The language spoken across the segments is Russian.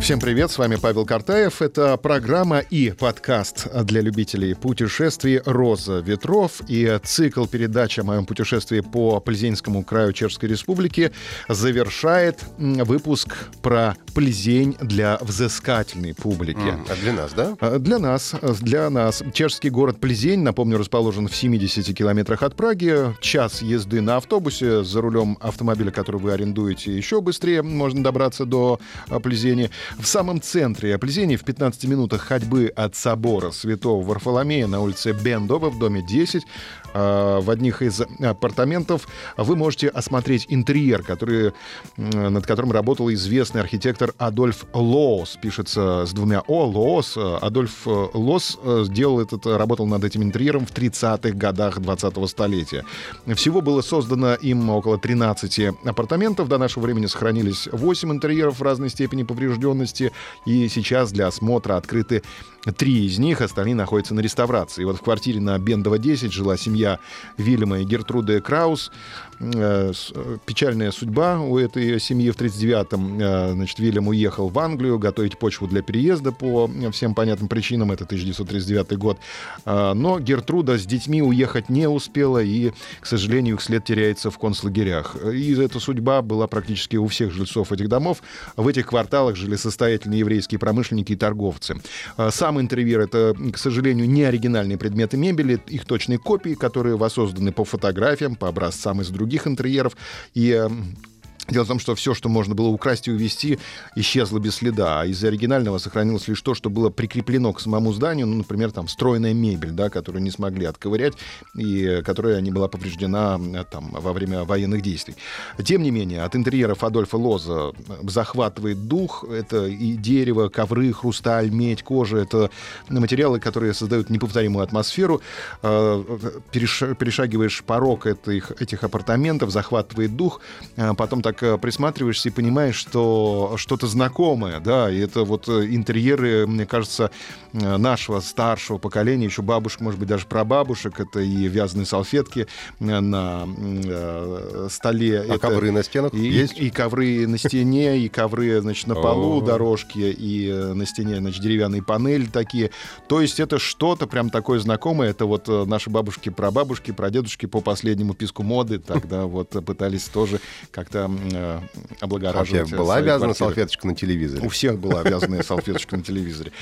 Всем привет, с вами Павел Картаев. Это программа и подкаст для любителей путешествий «Роза ветров» и цикл передач о моем путешествии по Плезенскому краю Чешской Республики завершает выпуск про Плезень для взыскательной публики. Mm, а для нас, да? А, для нас, для нас. Чешский город Плезень, напомню, расположен в 70 километрах от Праги. Час езды на автобусе. За рулем автомобиля, который вы арендуете, еще быстрее можно добраться до а, Плезени. В самом центре Аплезени, в 15 минутах ходьбы от собора Святого Варфоломея на улице Бендова в доме 10, а, в одних из апартаментов вы можете осмотреть интерьер, который, над которым работал известный архитектор Адольф Лоос. Пишется с двумя О, Лоос. Адольф Лоос э, сделал этот, работал над этим интерьером в 30-х годах 20-го столетия. Всего было создано им около 13 апартаментов. До нашего времени сохранились 8 интерьеров в разной степени поврежденности. И сейчас для осмотра открыты три из них, остальные находятся на реставрации. И вот в квартире на Бендова 10 жила семья Вильяма и Гертруды Краус. Э, э, печальная судьба у этой семьи в 39-м. Э, значит, Вильям уехал в Англию готовить почву для переезда по всем понятным причинам. Это 1939 год. Но Гертруда с детьми уехать не успела, и, к сожалению, их след теряется в концлагерях. И эта судьба была практически у всех жильцов этих домов. В этих кварталах жили состоятельные еврейские промышленники и торговцы. Сам интерьер — это, к сожалению, не оригинальные предметы мебели, их точные копии, которые воссозданы по фотографиям, по образцам из других интерьеров. И эм, Дело в том, что все, что можно было украсть и увезти, исчезло без следа. А из оригинального сохранилось лишь то, что было прикреплено к самому зданию, ну, например, там встроенная мебель, да, которую не смогли отковырять и которая не была повреждена э, там, во время военных действий. Тем не менее, от интерьеров Адольфа Лоза захватывает дух. Это и дерево, ковры, хрусталь, медь, кожа. Это материалы, которые создают неповторимую атмосферу. Э, перешагиваешь порог этих, этих апартаментов, захватывает дух. Э, потом так так э, присматриваешься и понимаешь, что что-то знакомое, да, и это вот э, интерьеры, мне кажется, э, нашего старшего поколения, еще бабушек, может быть, даже прабабушек, это и вязаные салфетки на э, столе. А это ковры на стенах и, есть? И ковры на стене, и ковры, значит, на полу, дорожки, и на стене, значит, деревянные панели такие. То есть это что-то прям такое знакомое, это вот наши бабушки, прабабушки, прадедушки по последнему писку моды тогда вот пытались тоже как-то э, облагораживать. А была обязана квартиры. салфеточка на телевизоре? У всех была обязанная салфеточка на телевизоре.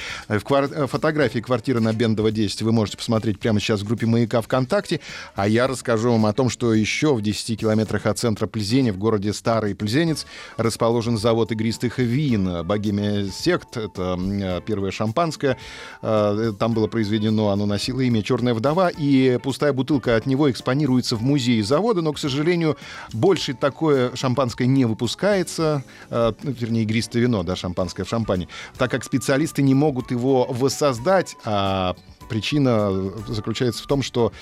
Квар... Э, фотографии квартиры на Бендова 10 вы можете посмотреть прямо сейчас в группе «Маяка ВКонтакте», а я расскажу вам о том, что еще в 10 километрах от центра Плезени, в городе Старый Плезенец, расположен завод игристых вин «Богемия Сект». Это э, первое шампанское. Э, там было произведено, оно носило имя «Черная вдова», и пустая бутылка от него экспонируется в музее завода, но, к сожалению, больше такое шампанское шампанское не выпускается, э, ну, вернее, игристое вино, да, шампанское в шампане, так как специалисты не могут его воссоздать, а Причина заключается в том, что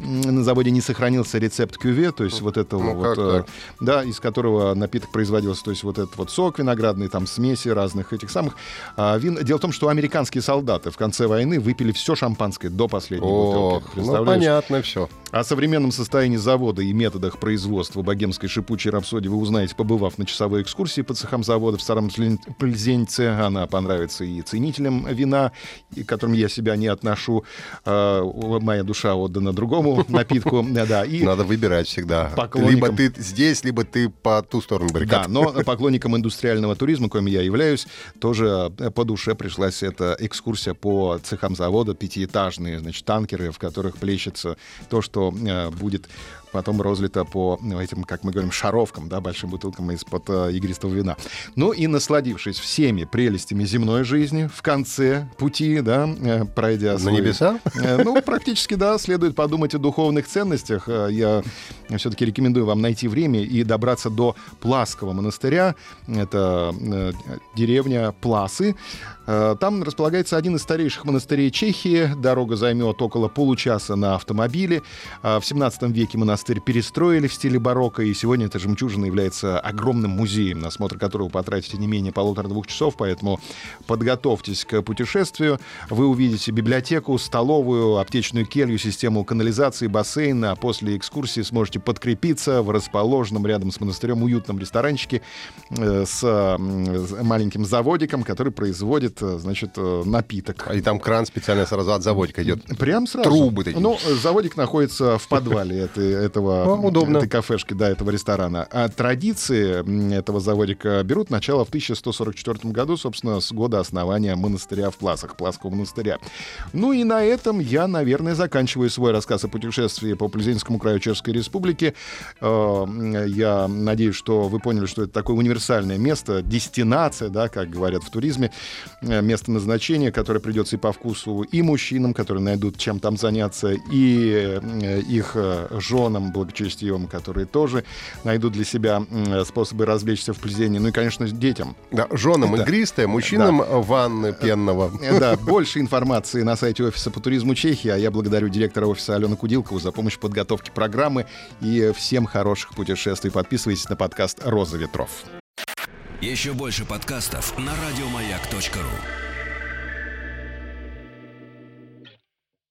на заводе не сохранился рецепт кюве, то есть вот этого ну, вот, э, да, из которого напиток производился, то есть вот этот вот сок виноградный, там смеси разных этих самых а, вин. Дело в том, что американские солдаты в конце войны выпили все шампанское до последней О, бутылки. Ну, понятно все. О современном состоянии завода и методах производства богемской шипучей рапсодии вы узнаете, побывав на часовой экскурсии по цехам завода в Старом Плезенце. Она понравится и ценителям вина, к которым я себя не отношу э, моя душа отдана другому напитку. Да, и Надо выбирать всегда. Либо ты здесь, либо ты по ту сторону баррикад. Да, но поклонникам индустриального туризма, коим я являюсь, тоже э, по душе пришлась эта экскурсия по цехам завода, пятиэтажные, значит, танкеры, в которых плещется то, что э, будет потом розлито по ну, этим, как мы говорим, шаровкам, да, большим бутылкам из-под э, игристого вина. Ну и насладившись всеми прелестями земной жизни, в конце пути, да, э, пройдя... Свой, На небеса? Э, ну, практически, да, следует подумать духовных ценностях, э, я все-таки рекомендую вам найти время и добраться до Пласского монастыря. Это э, деревня Пласы. Э, там располагается один из старейших монастырей Чехии. Дорога займет около получаса на автомобиле. В 17 веке монастырь перестроили в стиле барокко, и сегодня эта жемчужина является огромным музеем, на осмотр которого потратите не менее полутора-двух часов, поэтому подготовьтесь к путешествию. Вы увидите библиотеку, столовую, аптечную келью, систему канализации, бассейн, а после экскурсии сможете подкрепиться в расположенном рядом с монастырем уютном ресторанчике э, с маленьким заводиком, который производит Э, значит, э, напиток. А и там кран специально сразу от заводика идет. Прям сразу. Трубы такие. Ну, заводик находится в подвале этой, этого, Удобно. этой кафешки, да, этого ресторана. А традиции этого заводика берут начало в 1144 году, собственно, с года основания монастыря в Пласах, Пласского монастыря. Ну и на этом я, наверное, заканчиваю свой рассказ о путешествии по Плезенскому краю Чешской Республики. Э, я надеюсь, что вы поняли, что это такое универсальное место, дестинация, да, как говорят в туризме, Э, место назначения, которое придется и по вкусу и мужчинам, которые найдут чем там заняться, и э, их женам благочестивым, которые тоже найдут для себя способы развлечься в плезении, ну и, конечно, детям. Да, женам да. игристое, мужчинам да. ванны пенного. Да, больше информации на сайте офиса по туризму Чехии, а я благодарю директора офиса Алену Кудилкову за помощь в подготовке программы и всем хороших путешествий. Подписывайтесь на подкаст «Роза ветров». Еще больше подкастов на радиомаяк.ру